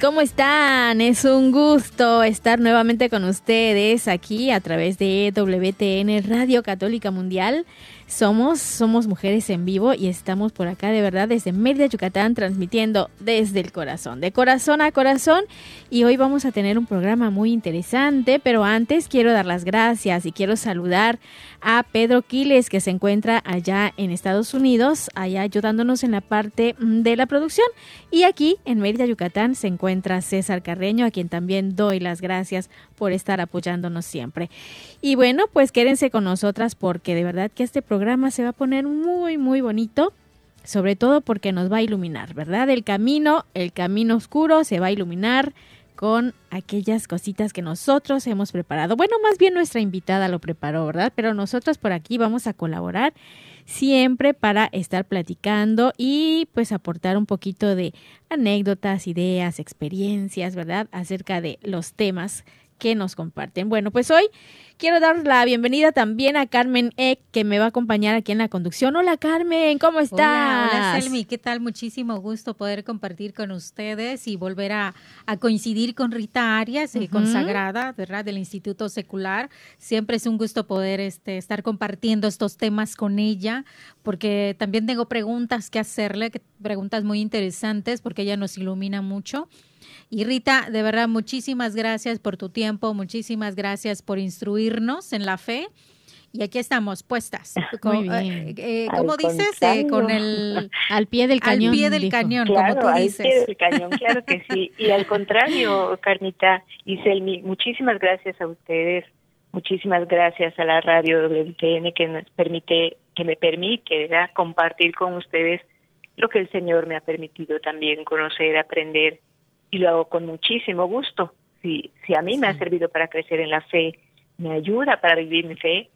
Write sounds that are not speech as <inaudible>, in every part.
¿Cómo están? Es un gusto estar nuevamente con ustedes aquí a través de WTN Radio Católica Mundial. Somos, somos mujeres en vivo y estamos por acá de verdad desde Mérida, Yucatán, transmitiendo desde el corazón, de corazón a corazón. Y hoy vamos a tener un programa muy interesante, pero antes quiero dar las gracias y quiero saludar a Pedro Quiles, que se encuentra allá en Estados Unidos, allá ayudándonos en la parte mm, de la producción. Y aquí en Mérida, Yucatán, se encuentra César Carreño, a quien también doy las gracias por estar apoyándonos siempre. Y bueno, pues quédense con nosotras porque de verdad que este programa se va a poner muy, muy bonito. Sobre todo porque nos va a iluminar, ¿verdad? El camino, el camino oscuro se va a iluminar con aquellas cositas que nosotros hemos preparado. Bueno, más bien nuestra invitada lo preparó, ¿verdad? Pero nosotros por aquí vamos a colaborar siempre para estar platicando y pues aportar un poquito de anécdotas, ideas, experiencias, ¿verdad? Acerca de los temas que nos comparten. Bueno, pues hoy quiero dar la bienvenida también a Carmen Eck, que me va a acompañar aquí en la conducción. Hola Carmen, ¿cómo estás? Hola, hola Selmi, ¿qué tal? Muchísimo gusto poder compartir con ustedes y volver a, a coincidir con Rita Arias, uh -huh. consagrada, ¿verdad? Del Instituto Secular. Siempre es un gusto poder este, estar compartiendo estos temas con ella, porque también tengo preguntas que hacerle, preguntas muy interesantes, porque ella nos ilumina mucho. Y Rita, de verdad, muchísimas gracias por tu tiempo, muchísimas gracias por instruirnos en la fe. Y aquí estamos puestas. <laughs> Muy bien. Eh, eh, ¿Cómo dices? Eh, con el <laughs> al pie del cañón. Al pie del dijo. cañón, claro, como tú dices. Al pie del cañón, claro que sí. <laughs> Y al contrario, Carmita y Selmi, muchísimas gracias a ustedes, muchísimas gracias a la radio WTN que nos permite, que me permite ¿verdad? compartir con ustedes lo que el Señor me ha permitido también conocer, aprender y lo hago con muchísimo gusto. Si, si a mí sí. me ha servido para crecer en la fe, me ayuda para vivir mi fe,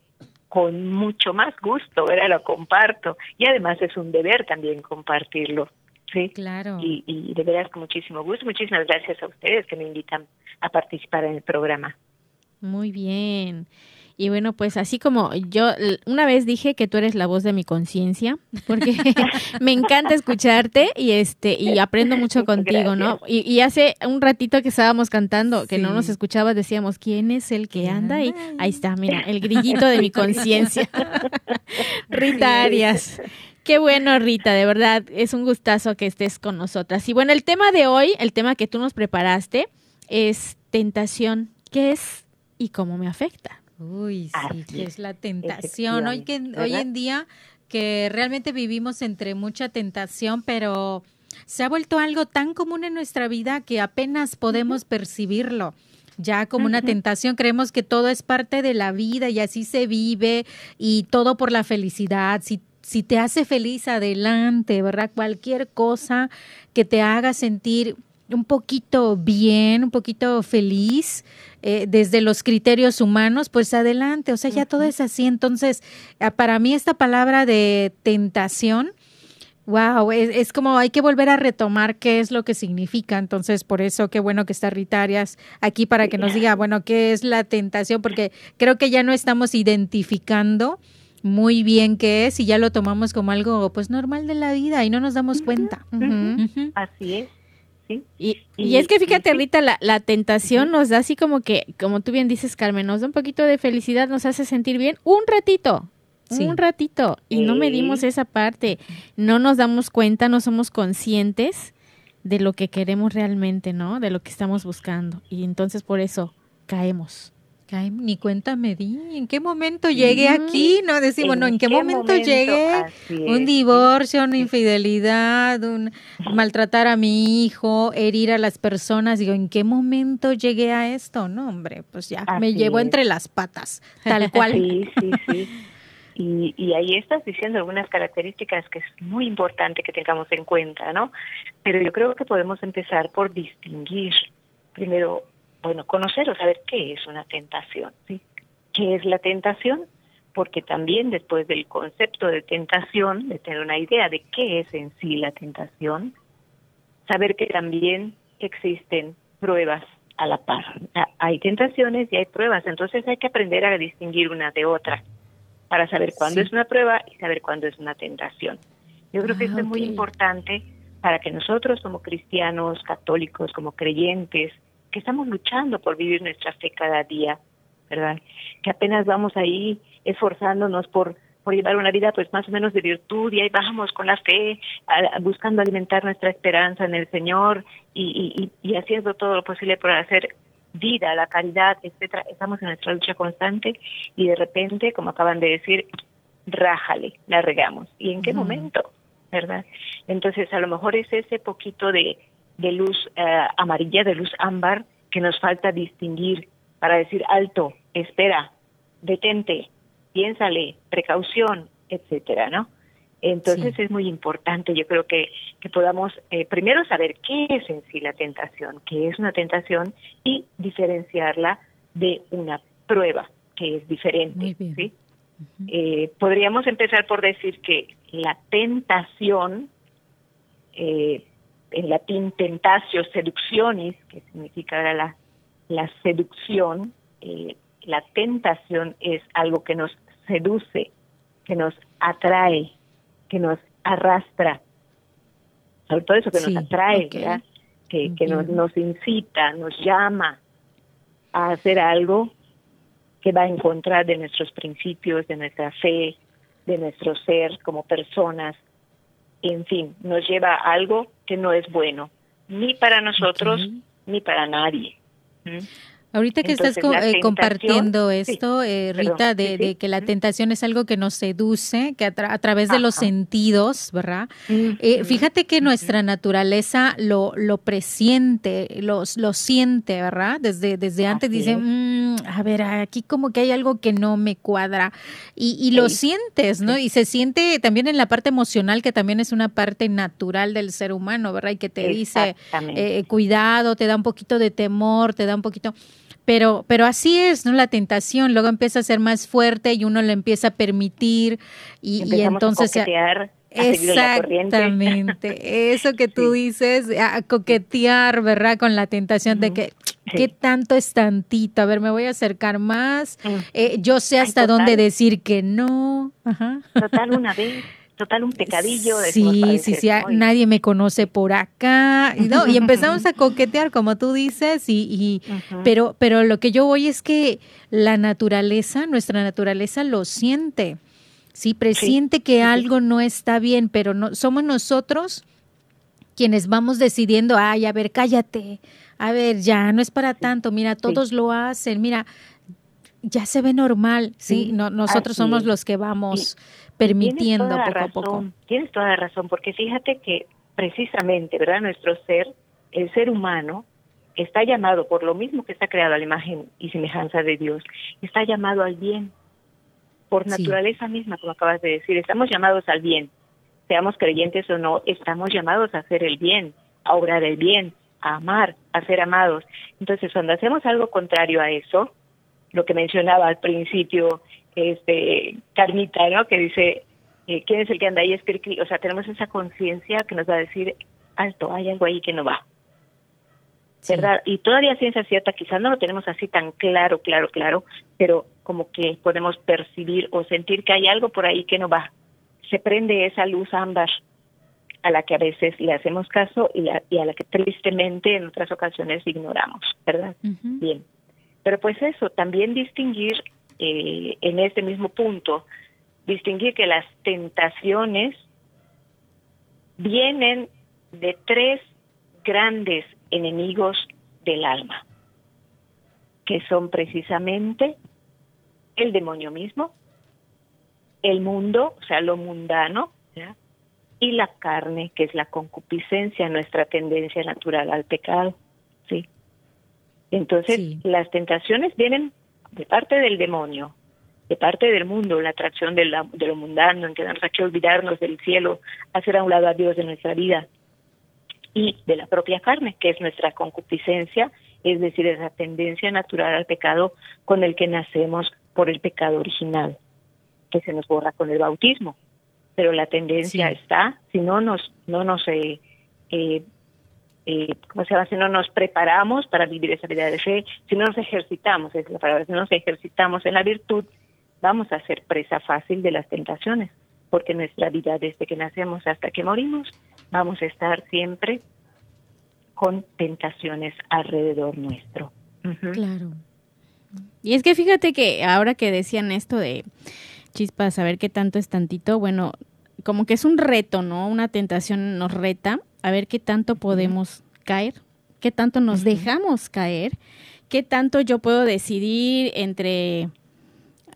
con mucho más gusto, ¿verdad? Lo comparto. Y además es un deber también compartirlo. Sí, claro. Y, y de veras con muchísimo gusto. Muchísimas gracias a ustedes que me invitan a participar en el programa. Muy bien. Y bueno, pues así como yo una vez dije que tú eres la voz de mi conciencia, porque <laughs> me encanta escucharte y este y aprendo mucho contigo. ¿no? Y, y, hace un ratito que estábamos cantando, que sí. no nos escuchabas, decíamos, ¿quién es el que anda? ahí? ahí está, mira, el grillito de mi conciencia. <laughs> Rita Arias. Qué bueno, Rita, de verdad, es un gustazo que estés con nosotras. Y bueno, el tema de hoy, el tema que tú nos preparaste, es tentación. ¿Qué es y cómo me afecta? Uy, sí, que es la tentación. Hoy, que, hoy en día que realmente vivimos entre mucha tentación, pero se ha vuelto algo tan común en nuestra vida que apenas podemos uh -huh. percibirlo. Ya como uh -huh. una tentación, creemos que todo es parte de la vida y así se vive y todo por la felicidad. Si, si te hace feliz, adelante, ¿verdad? Cualquier cosa que te haga sentir un poquito bien, un poquito feliz eh, desde los criterios humanos, pues adelante, o sea, ya uh -huh. todo es así. Entonces, ah, para mí esta palabra de tentación, wow, es, es, como hay que volver a retomar qué es lo que significa. Entonces, por eso qué bueno que está Rita Arias aquí para que nos diga, bueno, qué es la tentación, porque creo que ya no estamos identificando muy bien qué es y ya lo tomamos como algo pues normal de la vida y no nos damos cuenta. Uh -huh. Uh -huh. Así es. ¿Sí? Y, y, es que fíjate, Rita, la, la tentación nos da así como que, como tú bien dices, Carmen, nos da un poquito de felicidad, nos hace sentir bien un ratito, sí. un ratito, y no medimos esa parte, no nos damos cuenta, no somos conscientes de lo que queremos realmente, ¿no? De lo que estamos buscando. Y entonces por eso caemos. Ay, ni cuenta me di. ¿En qué momento llegué aquí? No decimos, ¿En no, ¿en qué, momento, llegué? Un divorcio, una infidelidad, un maltratar a mi hijo, herir a las personas. Digo, ¿en qué momento llegué a esto? No, hombre, pues ya me llevo entre las patas, tal cual. Sí, sí, sí. Y, y ahí estás diciendo algunas características que es muy importante que tengamos en cuenta, ¿no? Pero yo creo que podemos empezar por distinguir primero bueno, conocer o saber qué es una tentación, ¿sí? ¿Qué es la tentación? Porque también después del concepto de tentación, de tener una idea de qué es en sí la tentación, saber que también existen pruebas a la par. Hay tentaciones y hay pruebas, entonces hay que aprender a distinguir una de otra para saber cuándo es una prueba y saber cuándo es una tentación. Yo creo que esto es muy importante para que nosotros como cristianos, católicos, como creyentes, que estamos luchando por vivir nuestra fe cada día, ¿verdad? Que apenas vamos ahí esforzándonos por por llevar una vida pues más o menos de virtud y ahí bajamos con la fe, buscando alimentar nuestra esperanza en el Señor y, y, y haciendo todo lo posible por hacer vida, la caridad, etcétera. Estamos en nuestra lucha constante y de repente, como acaban de decir, rájale, la regamos. ¿Y en qué momento? ¿Verdad? Entonces, a lo mejor es ese poquito de, de luz eh, amarilla, de luz ámbar, que nos falta distinguir para decir alto, espera, detente, piénsale, precaución, etcétera, ¿no? Entonces es muy importante, yo creo que, que podamos eh, primero saber qué es en sí la tentación, qué es una tentación y diferenciarla de una prueba, que es diferente. ¿sí? eh, podríamos empezar por decir que la tentación eh, en latín tentatio seduccionis, que significa la, la seducción, eh, la tentación es algo que nos seduce, que nos atrae, que nos arrastra. Sobre todo eso que nos atrae, que, que nos, nos incita, nos llama a hacer algo que va en contra de nuestros principios, de nuestra fe, de nuestro ser como personas, en fin, nos lleva a algo que no es bueno, ni para nosotros, ni para nadie. ¿Mm? Ahorita que estás eh, compartiendo esto, eh, Rita, de, que la tentación es algo que nos seduce, que a, través de los sentidos, ¿verdad? Eh, fíjate que nuestra naturaleza lo, lo presiente, lo, lo siente, ¿verdad? Desde, desde antes dice, mm, a ver, aquí como que hay algo que no me cuadra. Y, y lo sientes, ¿no? Y se siente también en la parte emocional, que también es una parte natural del ser humano, ¿verdad? Y que te dice, cuidado, te da un poquito de temor, te da un poquito... Pero, pero así es, ¿no? La tentación luego empieza a ser más fuerte y uno le empieza a permitir y, y entonces... A coquetear, Exactamente, <laughs> eso que tú dices, a coquetear, ¿verdad? Con la tentación de que, ¿qué tanto es tantito? A ver, me voy a acercar más, eh, yo sé hasta dónde decir que no. Ajá. Total, una vez total un pecadillo. Sí, sí, sí, nadie me conoce por acá. Y, no, y empezamos a coquetear, como tú dices, y, y pero, pero lo que yo voy es que la naturaleza, nuestra naturaleza lo siente. Sí, presiente que algo no está bien, pero no somos nosotros quienes vamos decidiendo, ay, a ver, cállate, a ver, ya, no es para tanto, mira, todos lo hacen, mira, ya se ve normal, ¿sí? no, nosotros somos los que vamos permitiendo poco a poco. Tienes toda la razón, porque fíjate que precisamente, ¿verdad? Nuestro ser, el ser humano, está llamado, por lo mismo que está creado a la imagen y semejanza de Dios, está llamado al bien. Por naturaleza misma, como acabas de decir, estamos llamados al bien. Seamos creyentes o no, estamos llamados a hacer el bien, a obrar el bien, a amar, a ser amados. Entonces, cuando hacemos algo contrario a eso, lo que mencionaba al principio, este Carmita, ¿no? Que dice, eh, ¿quién es el que anda ahí? Es o sea, tenemos esa conciencia que nos va a decir, alto, hay algo ahí que no va. ¿Verdad? Y todavía ciencia cierta, quizás no lo tenemos así tan claro, claro, claro, pero como que podemos percibir o sentir que hay algo por ahí que no va. Se prende esa luz ámbar a la que a veces le hacemos caso y, y a la que tristemente en otras ocasiones ignoramos, ¿verdad? Bien. Pero pues eso, también distinguir eh, en este mismo punto, distinguir que las tentaciones vienen de tres grandes enemigos del alma, que son precisamente el demonio mismo, el mundo, o sea, lo mundano, y la carne, que es la concupiscencia, nuestra tendencia natural al pecado. ¿sí? Entonces, las tentaciones vienen de parte del demonio, de parte del mundo, la atracción de, de lo mundano, en que tenemos que olvidarnos del cielo, hacer a un lado a Dios de nuestra vida, y de la propia carne, que es nuestra concupiscencia, es decir, esa tendencia natural al pecado con el que nacemos por el pecado original, que se nos borra con el bautismo. Pero la tendencia está, si no nos, no nos eh, eh, eh, ¿cómo se llama? Si no nos preparamos para vivir esa vida de fe, si no nos ejercitamos, es la palabra, si no nos ejercitamos en la virtud, vamos a ser presa fácil de las tentaciones, porque nuestra vida desde que nacemos hasta que morimos, vamos a estar siempre con tentaciones alrededor nuestro. Claro. Y es que fíjate que ahora que decían esto de chispas, saber qué tanto es tantito, bueno, como que es un reto, ¿no? Una tentación nos reta a ver qué tanto podemos caer, qué tanto nos dejamos caer, qué tanto yo puedo decidir entre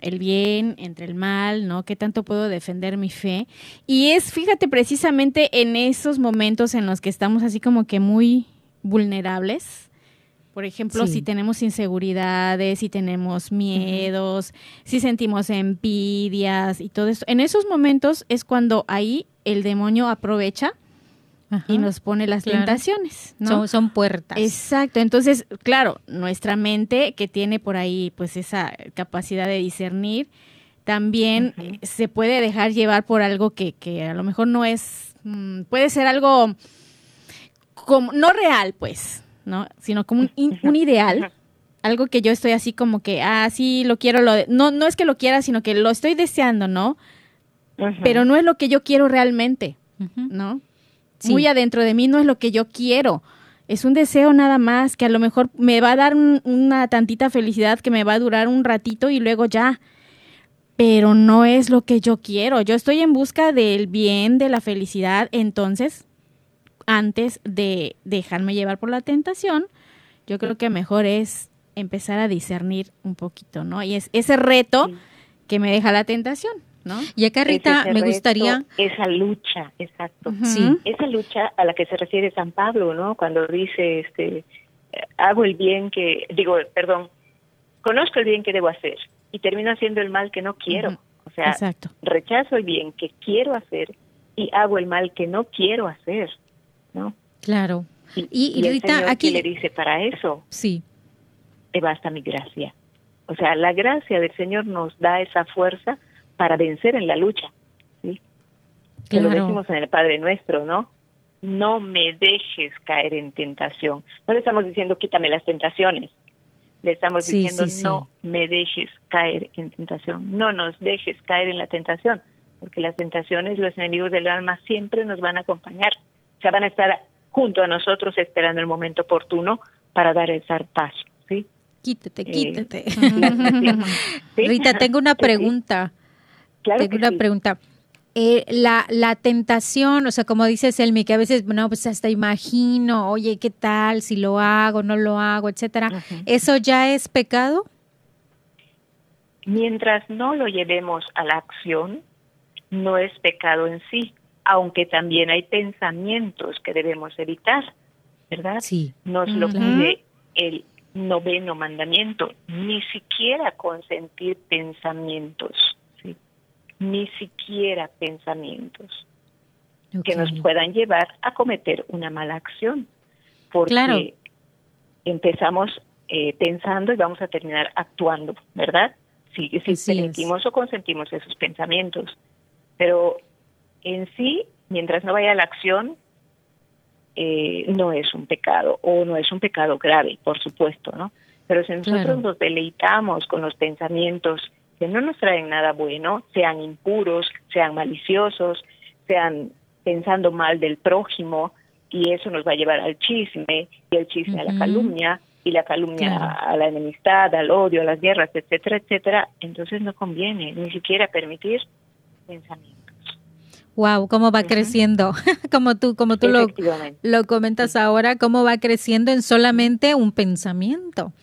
el bien, entre el mal, ¿no? ¿Qué tanto puedo defender mi fe? Y es, fíjate, precisamente en esos momentos en los que estamos así como que muy vulnerables. Por ejemplo, si tenemos inseguridades, si tenemos miedos, si sentimos envidias y todo eso. En esos momentos es cuando ahí el demonio aprovecha y nos pone las tentaciones, ¿no? Son, puertas. Exacto. Entonces, claro, nuestra mente que tiene por ahí pues esa capacidad de discernir, también se puede dejar llevar por algo que, que a lo mejor no es, mm, puede ser algo como, no real, pues, ¿no? Sino como un, un ideal. Algo que yo estoy así como que, ah, sí, lo quiero, lo no, no es que lo quiera, sino que lo estoy deseando, ¿no? Pero no es lo que yo quiero realmente, ¿no? Muy adentro de mí no es lo que yo quiero. Es un deseo nada más que a lo mejor me va a dar una tantita felicidad que me va a durar un ratito y luego ya. Pero no es lo que yo quiero. Yo estoy en busca del bien, de la felicidad. Entonces, antes de dejarme llevar por la tentación, yo creo que mejor es empezar a discernir un poquito, ¿no? Y es ese reto que me deja la tentación. ¿No? Y acá, Rita, me gustaría... Esa lucha, exacto. Sí. Esa lucha a la que se refiere San Pablo, ¿no? Cuando dice, este, hago el bien que, digo, perdón, conozco el bien que debo hacer y termino haciendo el mal que no quiero. O sea, rechazo el bien que quiero hacer y hago el mal que no quiero hacer, ¿no? Claro. Y, Rita, aquí le dice para eso. Sí. Te basta mi gracia. O sea, la gracia del Señor nos da esa fuerza para vencer en la lucha. ¿sí? Claro. lo decimos en el Padre Nuestro, ¿no? No me dejes caer en tentación. No le estamos diciendo quítame las tentaciones. Le estamos diciendo no me dejes caer en tentación. No nos dejes caer en la tentación. Porque las tentaciones, los enemigos del alma siempre nos van a acompañar. O sea, van a estar junto a nosotros esperando el momento oportuno para dar el zarpazo. ¿sí? Quítate, eh, quítate. <laughs> Rita, tengo una <laughs> pregunta. Tengo una pregunta. Eh, la, la tentación, o sea, como dices, Elmi, que a veces, no, pues hasta imagino, oye, ¿qué tal si lo hago, no lo hago, etcétera? ¿Eso ya es pecado? Mientras no lo llevemos a la acción, no es pecado en sí, aunque también hay pensamientos que debemos evitar, ¿verdad? Sí. Nos lo pide el noveno mandamiento, ni siquiera consentir pensamientos ni siquiera pensamientos que nos puedan llevar a cometer una mala acción. Porque empezamos eh, pensando y vamos a terminar actuando, ¿verdad? Si, si permitimos o consentimos esos pensamientos. Pero en sí, mientras no vaya a la acción, eh, no es un pecado o no es un pecado grave, por supuesto, ¿no? Pero si nosotros nos deleitamos con los pensamientos que no nos traen nada bueno, sean impuros, sean maliciosos, sean pensando mal del prójimo, y eso nos va a llevar al chisme, y el chisme a la calumnia, y la calumnia a la enemistad, al odio, a las guerras, etcétera, etcétera, entonces no conviene ni siquiera permitir pensamientos. Wow, cómo va creciendo, <laughs> como tú, como tú lo, lo comentas ahora, cómo va creciendo en solamente un pensamiento.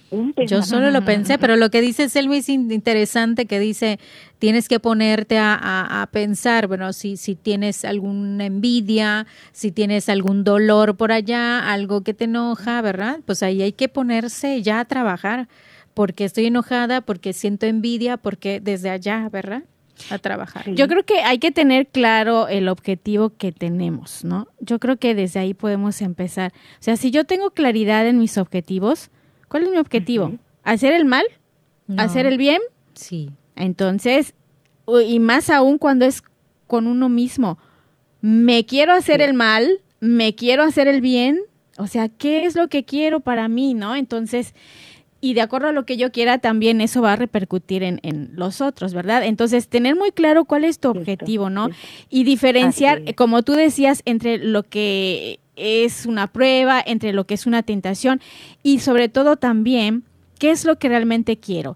Yo solo lo pensé, pero lo que dice Selmi es interesante, que dice, tienes que ponerte a, a, pensar, bueno, si, si tienes alguna envidia, si tienes algún dolor por allá, algo que te enoja, ¿verdad? Pues ahí hay que ponerse ya a trabajar, porque estoy enojada, porque siento envidia, porque desde allá, ¿verdad? A trabajar. Yo creo que hay que tener claro el objetivo que tenemos, ¿no? Yo creo que desde ahí podemos empezar. O sea, si yo tengo claridad en mis objetivos, ¿cuál es mi objetivo? ¿Hacer el mal? ¿Hacer el bien? Sí. Entonces, y más aún cuando es con uno mismo, me quiero hacer el mal, me quiero hacer el bien, o sea, ¿qué es lo que quiero para mí, no? Entonces, y de acuerdo a lo que yo quiera, también eso va a repercutir en, en los otros, ¿verdad? Entonces, tener muy claro cuál es tu objetivo, ¿no? Y diferenciar, como tú decías, entre lo que es una prueba, entre lo que es una tentación y sobre todo también, ¿qué es lo que realmente quiero?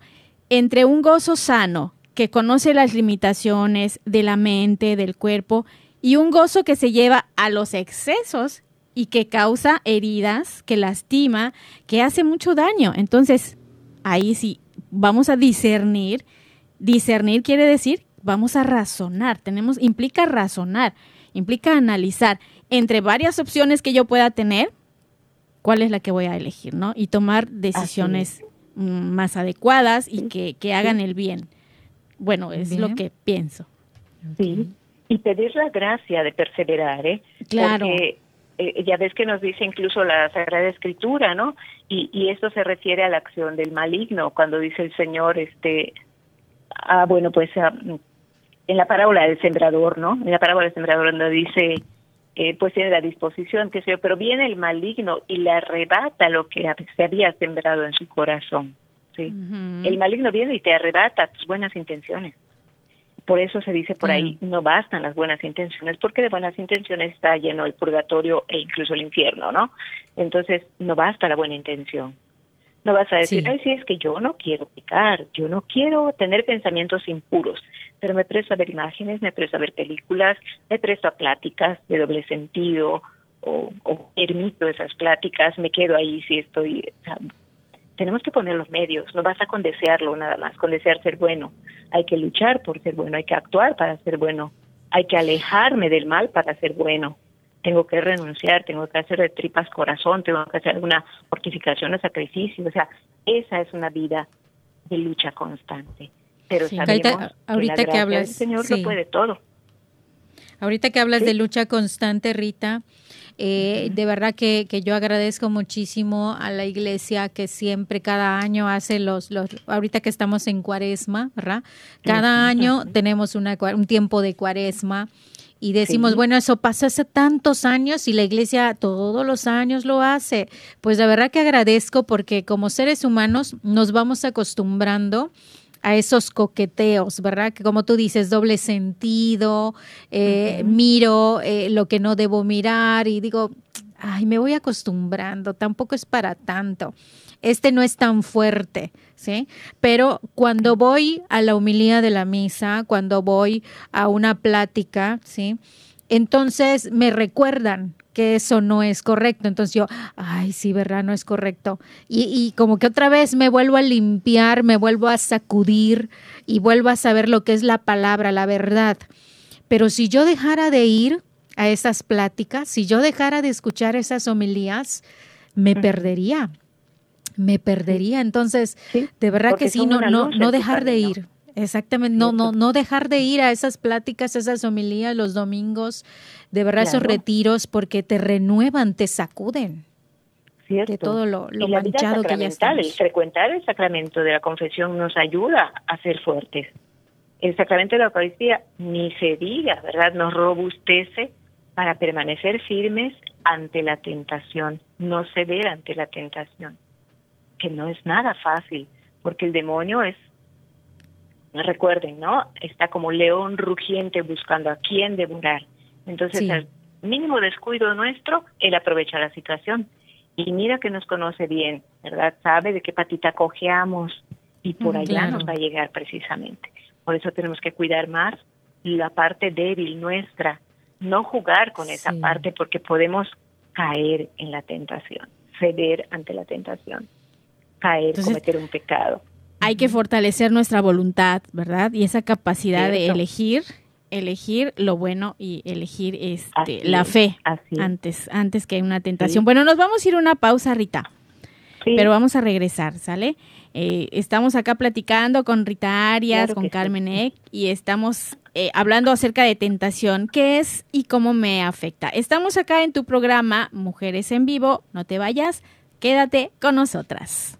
Entre un gozo sano, que conoce las limitaciones de la mente, del cuerpo, y un gozo que se lleva a los excesos y que causa heridas, que lastima, que hace mucho daño. Entonces, ahí sí, vamos a discernir. Discernir quiere decir, vamos a razonar. Tenemos, implica razonar, implica analizar entre varias opciones que yo pueda tener, cuál es la que voy a elegir, ¿no? Y tomar decisiones más adecuadas y que, que hagan el bien. Bueno, es lo que pienso. Sí, y pedir la gracia de perseverar, ¿eh? Claro. Eh, ya ves que nos dice incluso la Sagrada Escritura, ¿no? Y, y esto se refiere a la acción del maligno, cuando dice el Señor, este, ah, bueno, pues ah, en la parábola del sembrador, ¿no? En la parábola del sembrador donde dice, eh, pues tiene la disposición, que sé pero viene el maligno y le arrebata lo que se había sembrado en su corazón, ¿sí? El maligno viene y te arrebata tus buenas intenciones. Por eso se dice por ahí, no bastan las buenas intenciones, porque de buenas intenciones está lleno el purgatorio e incluso el infierno, ¿no? Entonces, no basta la buena intención. No vas a decir, ay, sí, es que yo no quiero picar, yo no quiero tener pensamientos impuros, pero me presto a ver imágenes, me presto a ver películas, me presto a pláticas de doble sentido, o, o permito esas pláticas, me quedo ahí si estoy tenemos que poner los medios, no basta con desearlo nada más, con desear ser bueno. Hay que luchar por ser bueno, hay que actuar para ser bueno, hay que alejarme del mal para ser bueno. Tengo que renunciar, tengo que hacer de tripas corazón, tengo que hacer alguna fortificación de sacrificio. O sea, esa es una vida de lucha constante. Pero sabemos ahorita, que, hablas, el Señor lo puede todo. Ahorita que hablas de lucha constante, Rita, eh, de verdad que, que, yo agradezco muchísimo a la iglesia que siempre cada año hace los, los ahorita que estamos en cuaresma, ¿verdad? Cada año tenemos una, un tiempo de cuaresma y decimos, bueno, eso pasó hace tantos años y la iglesia todos los años lo hace. Pues de verdad que agradezco porque como seres humanos nos vamos acostumbrando a esos coqueteos, ¿verdad? Que como tú dices, doble sentido, eh, miro eh, lo que no debo mirar y digo, ay, me voy acostumbrando, tampoco es para tanto. Este no es tan fuerte, ¿sí? Pero cuando voy a la humildad de la misa, cuando voy a una plática, ¿sí? Entonces me recuerdan que eso no es correcto. Entonces yo, ay, sí, ¿verdad? No es correcto. Y, y, como que otra vez me vuelvo a limpiar, me vuelvo a sacudir y vuelvo a saber lo que es la palabra, la verdad. Pero si yo dejara de ir a esas pláticas, si yo dejara de escuchar esas homilías, me perdería, me perdería. Entonces, de verdad que sí, no, no, no dejar de ir. Exactamente, no, no, no dejar de ir a esas pláticas, esas homilías los domingos, de verdad esos retiros, porque te renuevan, te sacuden. Cierto. De todo lo, lo manchado que ya. El frecuentar el sacramento de la confesión nos ayuda a ser fuertes. El sacramento de la Eucaristía, ni se diga, ¿verdad? Nos robustece para permanecer firmes ante la tentación, no ceder ante la tentación, que no es nada fácil, porque el demonio es recuerden, ¿no? Está como león rugiente buscando a quién devorar. Entonces, al mínimo descuido nuestro, él aprovecha la situación. Y mira que nos conoce bien, ¿verdad? Sabe de qué patita cojeamos y por allá nos va a llegar precisamente. Por eso tenemos que cuidar más la parte débil nuestra no jugar con esa parte porque podemos caer en la tentación, ceder ante la tentación, caer, cometer un pecado. Hay que fortalecer nuestra voluntad, ¿verdad? Y esa capacidad de elegir, elegir lo bueno y elegir este, la fe antes, antes que una tentación. Bueno, nos vamos a ir a una pausa, Rita. Pero vamos a regresar, ¿sale? Eh, estamos acá platicando con Rita Arias, con Carmen Eck, y estamos eh, hablando acerca de tentación, qué es y cómo me afecta. Estamos acá en tu programa Mujeres en Vivo, no te vayas, quédate con nosotras.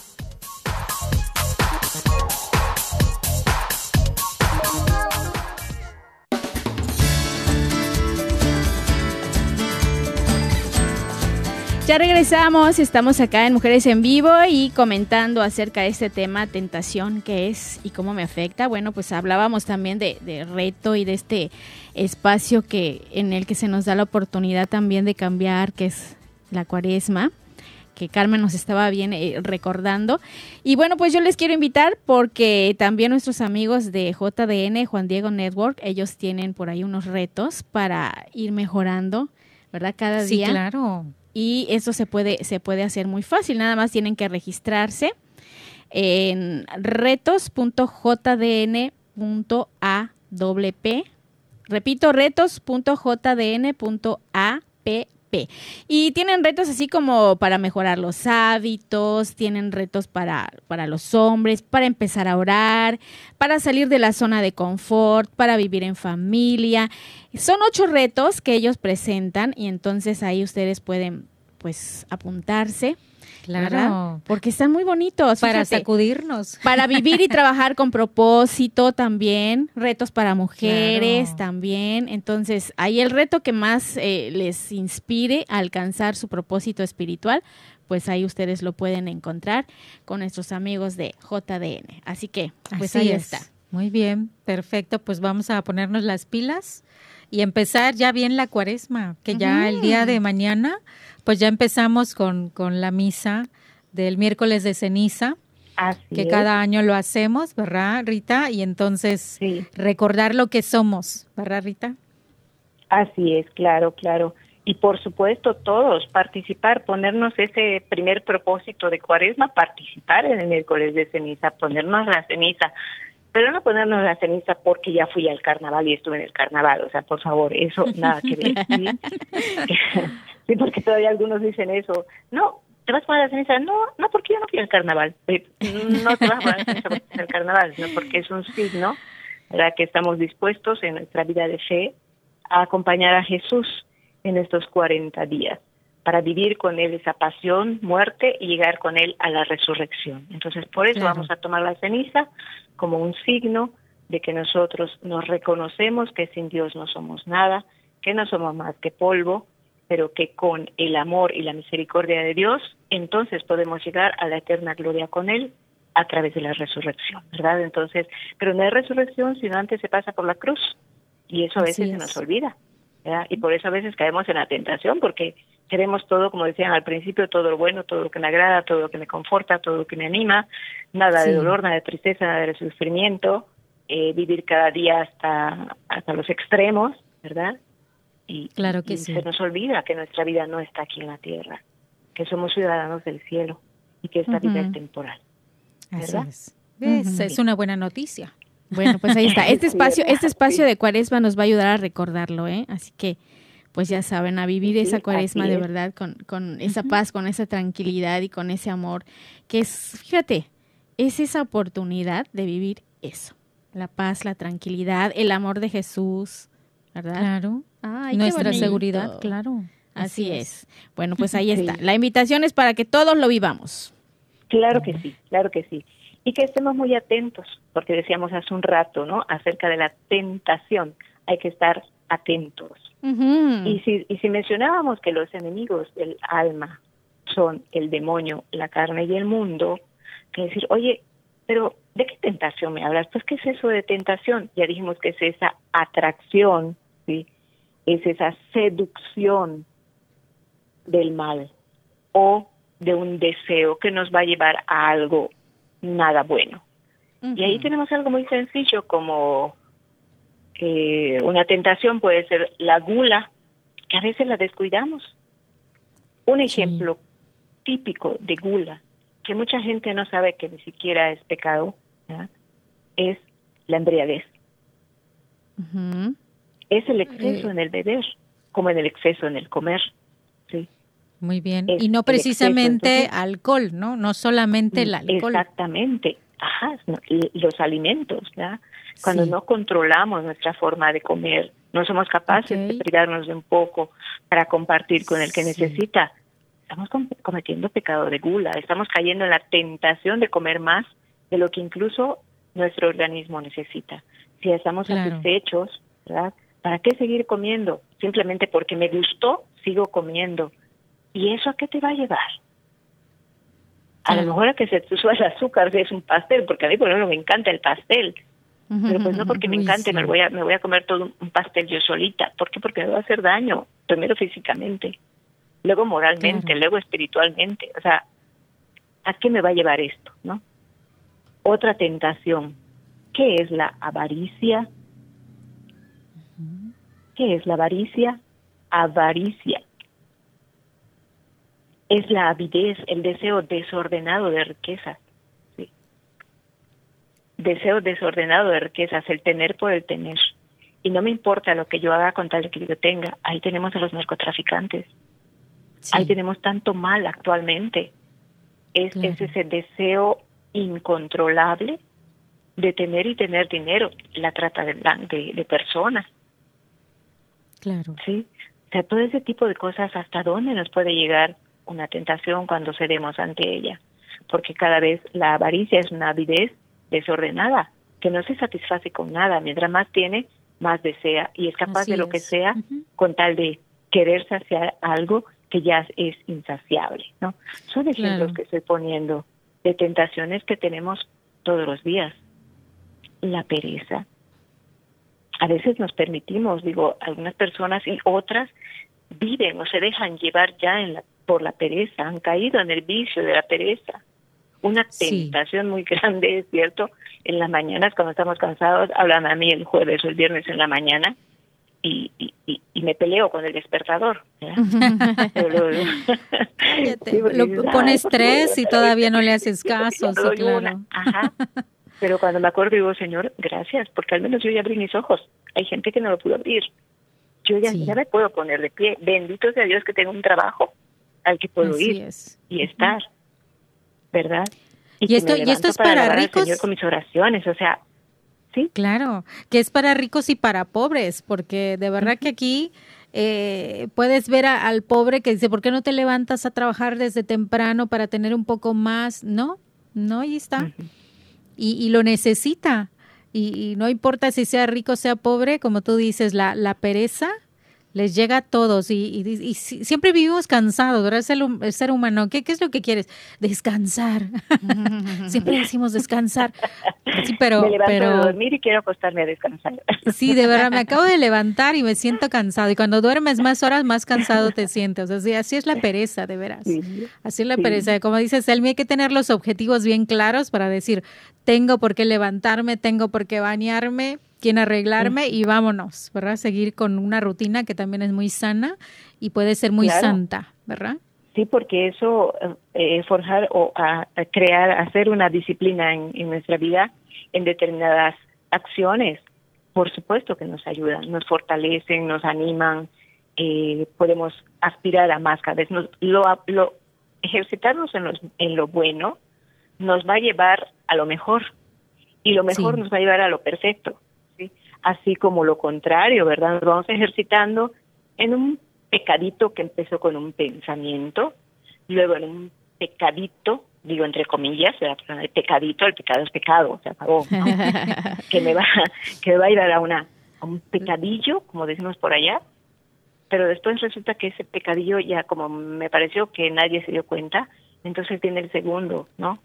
Ya regresamos, estamos acá en Mujeres en Vivo y comentando acerca de este tema, tentación, qué es y cómo me afecta. Bueno, pues hablábamos también de, reto y de este espacio que en el que se nos da la oportunidad también de cambiar, que es la cuaresma que Carmen nos estaba bien eh, recordando. Y bueno, pues yo les quiero invitar porque también nuestros amigos de JDN, Juan Diego Network, ellos tienen por ahí unos retos para ir mejorando, ¿verdad? Cada día. Sí, claro y eso se puede, se puede hacer muy fácil. Nada más tienen que registrarse en retos.jdn.app. Repito, Y tienen retos así como para mejorar los hábitos, tienen retos para, para los hombres, para empezar a orar, para salir de la zona de confort, para vivir en familia. Son ocho retos que ellos presentan y entonces ahí ustedes pueden pues apuntarse. Claro. Porque están muy bonitos. Para sacudirnos. Para vivir y trabajar con propósito también. Retos para mujeres también. Entonces, ahí el reto que más eh, les inspire a alcanzar su propósito espiritual, pues ahí ustedes lo pueden encontrar con nuestros amigos de JDN. Así que, pues ahí está. Muy bien, perfecto. Pues vamos a ponernos las pilas y empezar ya bien la cuaresma, que ya el día de mañana pues ya empezamos con, con la misa del miércoles de ceniza. que cada año lo hacemos, ¿verdad, Rita? Y entonces recordar lo que somos, ¿verdad, Rita? Así es, claro, claro. Y por supuesto todos participar, ponernos ese primer propósito de cuaresma, participar en el miércoles de ceniza, ponernos la ceniza, pero no ponernos la ceniza porque ya fui al carnaval y estuve en el carnaval, o sea, por favor, eso nada que ver. <laughs> ¿sí? porque todavía algunos dicen eso. No, ¿te vas a poner la ceniza? No, no, porque yo no fui al carnaval. Eh, no te vas a poner la ceniza porque al carnaval, sino porque es un signo, ¿verdad? Que estamos dispuestos en nuestra vida de fe a acompañar a Jesús en estos 40 días para vivir con Él esa pasión, muerte y llegar con Él a la resurrección. Entonces, por eso vamos a tomar la ceniza como un signo de que nosotros nos reconocemos que sin Dios no somos nada, que no somos más que polvo, pero que con el amor y la misericordia de Dios, entonces podemos llegar a la eterna gloria con Él a través de la resurrección, ¿verdad? Entonces, pero no hay resurrección sino antes se pasa por la cruz y eso a veces se nos olvida, ¿verdad? Y por eso a veces caemos en la tentación porque queremos todo, como decían al principio, todo lo bueno, todo lo que me agrada, todo lo que me conforta, todo lo que me anima, nada de dolor, nada de tristeza, nada de sufrimiento, eh, vivir cada día hasta, hasta los extremos, ¿verdad? Y, claro que se nos olvida que nuestra vida no está aquí en la tierra, que somos ciudadanos del cielo y que esta vida es temporal. ¿verdad? es. Es una buena noticia. Bueno, pues ahí está. <laughs> Este espacio, este espacio de cuaresma nos va a ayudar a recordarlo, ¿eh? Así que, pues ya saben, a vivir esa cuaresma de verdad con, con esa paz, con esa tranquilidad y con ese amor, que es, fíjate, es esa oportunidad de vivir eso. La paz, la tranquilidad, el amor de Jesús, ¿verdad? Claro. Nuestra seguridad, claro. Así, es. Bueno, pues ahí está. La invitación es para que todos lo vivamos. Claro que sí, claro que sí y que estemos muy atentos, porque decíamos hace un rato, ¿no? Acerca de la tentación, hay que estar atentos. Y, si, y si mencionábamos que los enemigos del alma son el demonio, la carne y el mundo, que decir, oye, pero ¿de qué tentación me hablas? Pues, ¿qué es eso de tentación? Ya dijimos que es esa atracción, ¿sí? Es esa seducción del mal o de un deseo que nos va a llevar a algo nada bueno. Y ahí tenemos algo muy sencillo como eh, una tentación puede ser la gula, que a veces la descuidamos. Un ejemplo típico de gula, que mucha gente no sabe que ni siquiera es pecado, es la embriaguez. Es el exceso eh. en el beber, como en el exceso en el comer. ¿sí? Muy bien. y no precisamente alcohol, ¿no? No solamente el alcohol. Exactamente. Ajá, los alimentos, ¿ya? Cuando no controlamos nuestra forma de comer, no somos capaces de privarnos de un poco para compartir con el que necesita, estamos cometiendo pecado de gula, estamos cayendo en la tentación de comer más de lo que incluso nuestro organismo necesita. Si estamos satisfechos, ¿verdad? ¿Para qué seguir comiendo? Simplemente porque me gustó, sigo comiendo ¿Y eso a qué te va a llevar? A lo mejor a que se te suba el azúcar si es un pastel, porque a mí por ejemplo me encanta el pastel. Pero pues no porque me encante, me voy a me voy a comer todo un pastel yo solita. ¿Por qué? Porque me va a hacer daño, primero físicamente, luego moralmente, luego espiritualmente. O sea, ¿a qué me va a llevar esto, no? Otra tentación. ¿Qué es la avaricia? ¿Qué es la avaricia? Avaricia es la avidez, el deseo desordenado de riquezas. Deseo desordenado de riquezas, el tener por el tener. Y no me importa lo que yo haga con tal de que yo tenga. Ahí tenemos a los narcotraficantes. Ahí tenemos tanto mal actualmente. Es, ese deseo incontrolable de tener y tener dinero, la trata de, de, de personas. Claro. Sí. O sea, todo ese tipo de cosas, ¿hasta dónde nos puede llegar una tentación cuando cedemos ante ella, porque cada vez la avaricia es una avidez desordenada, que no se satisface con nada, mientras más tiene, más desea y es capaz de lo que sea con tal de querer saciar algo que ya es insaciable, ¿no? Son ejemplos que estoy poniendo de tentaciones que tenemos todos los días. La pereza. A veces nos permitimos, digo, algunas personas y otras viven o se dejan llevar ya en la por la pereza, han caído en el vicio de la pereza. Una tentación muy <laughs> grande, es cierto. En las mañanas, cuando estamos cansados, hablan a mí el jueves o el viernes en la mañana y, y, y, me peleo con el despertador. <laughs> <laughs> lo, pone estrés y todavía no le haces caso. Sí, claro. Ajá. Pero cuando me acuerdo digo, Señor, gracias, porque al menos yo ya abrí mis ojos. Hay gente que no lo pudo abrir. Yo ya, ya me puedo poner de pie. Bendito sea Dios que tengo un trabajo al que puedo ir y estar, ¿verdad? Y, esto, y esto es para ricos. con mis oraciones, o sea, sí. Claro, que es para ricos y para pobres, porque de verdad que aquí eh, puedes ver al pobre que dice, ¿por qué no te levantas a trabajar desde temprano para tener un poco más? No, no, ahí está. y, y, lo necesita. Y, y, no importa si sea rico o sea pobre, como tú dices, la, la pereza les llega a todos y, siempre vivimos cansados, ¿verdad? El, ser humano, ¿Qué, ¿qué, es lo que quieres? Descansar. <laughs> siempre decimos descansar. Sí, pero, me levanto pero... a dormir y quiero acostarme a descansar. <laughs> sí, de verdad, me acabo de levantar y me siento cansado. Y cuando duermes más horas, más cansado te sientes. O sea, así es la pereza, de veras. así es la pereza. Como dices, Selmi, hay que tener los objetivos bien claros para decir, tengo por qué levantarme, tengo por qué bañarme, quién arreglarme y vámonos, ¿verdad? Seguir con una rutina que también es muy sana y puede ser muy santa, ¿verdad? Sí, porque eso, eh, forjar o a, crear, hacer una disciplina en, nuestra vida en determinadas acciones, por supuesto que nos ayudan, nos fortalecen, nos animan, eh, podemos aspirar a más cada vez. Nos, lo, lo, ejercitarnos en, en lo bueno nos va a llevar a lo mejor y lo mejor nos va a llevar a lo perfecto así como lo contrario, ¿verdad? Nos vamos ejercitando en un pecadito que empezó con un pensamiento, luego en un pecadito, digo entre comillas, el pecadito, el pecado es pecado, se acabó, <laughs> que me va, que va a ir a una a un pecadillo, como decimos por allá, pero después resulta que ese pecadillo ya como me pareció que nadie se dio cuenta, entonces viene el segundo, ¿no?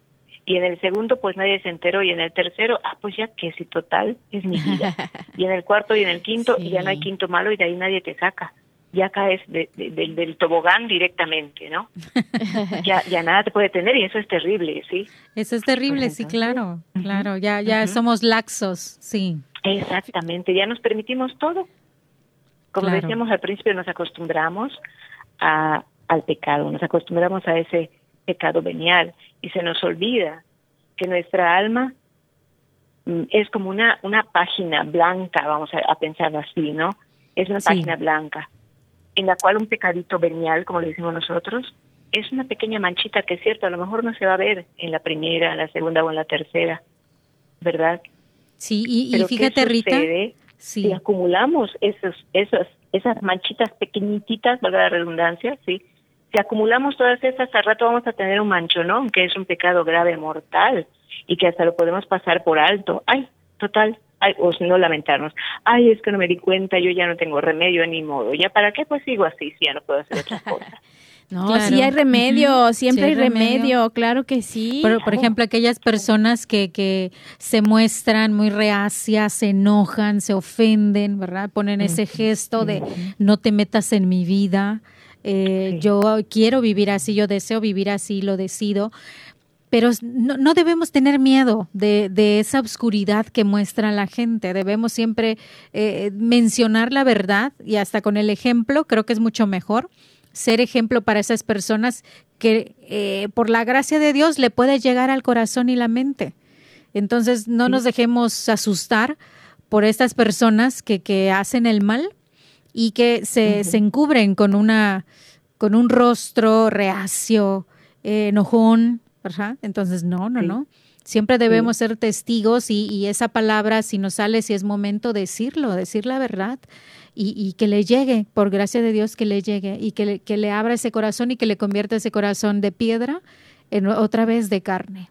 Y en el segundo pues nadie se enteró y en el tercero, ah, pues ya que si total es mi vida. <laughs> Y en el cuarto y en el quinto y ya no hay quinto malo y de ahí nadie te saca. Ya caes del tobogán directamente, ¿no? <laughs> ya, ya nada te puede tener y eso es terrible, ¿sí? Eso es terrible, sí, claro, claro, ya, ya somos laxos, sí. Exactamente, ya nos permitimos todo. Como decíamos al principio, nos acostumbramos a, al pecado, nos acostumbramos a ese pecado venial y se nos olvida que nuestra alma mm, es como una, una página blanca, vamos a, pensarlo así, ¿no? Es una página blanca en la cual un pecadito venial, como le decimos nosotros, es una pequeña manchita que es cierto, a lo mejor no se va a ver en la primera, en la segunda o en la tercera, ¿verdad? Sí, y, fíjate, Rita, si acumulamos esos, esos, esas manchitas pequeñitas, valga la redundancia, sí, si acumulamos todas esas, al rato vamos a tener un manchonón, que es un pecado grave, mortal, y que hasta lo podemos pasar por alto. Ay, total, ay, o si no lamentarnos. Ay, es que no me di cuenta, yo ya no tengo remedio ni modo. ¿Ya para qué? Pues sigo así, si ya no puedo hacer otra cosa. <laughs> No, sí hay remedio, siempre hay remedio. claro que sí. Por, por ejemplo, aquellas personas que, que se muestran muy reacias, se enojan, se ofenden, ¿verdad? Ponen ese gesto de no te metas en mi vida, eh, yo quiero vivir así, yo deseo vivir así, lo decido. Pero no, debemos tener miedo de, esa oscuridad que muestra la gente. Debemos siempre eh, mencionar la verdad y hasta con el ejemplo creo que es mucho mejor ser ejemplo para esas personas que eh, por la gracia de Dios le puede llegar al corazón y la mente. Entonces no nos dejemos asustar por estas personas que, que hacen el mal, y que se, se encubren con una con un rostro reacio, eh, enojón, ¿verdad? Entonces, no, no, no. Siempre debemos ser testigos y, y, esa palabra, si nos sale, si es momento, decirlo, decir la verdad y, y, que le llegue, por gracia de Dios, que le llegue y que le, que le abra ese corazón y que le convierta ese corazón de piedra en otra vez de carne.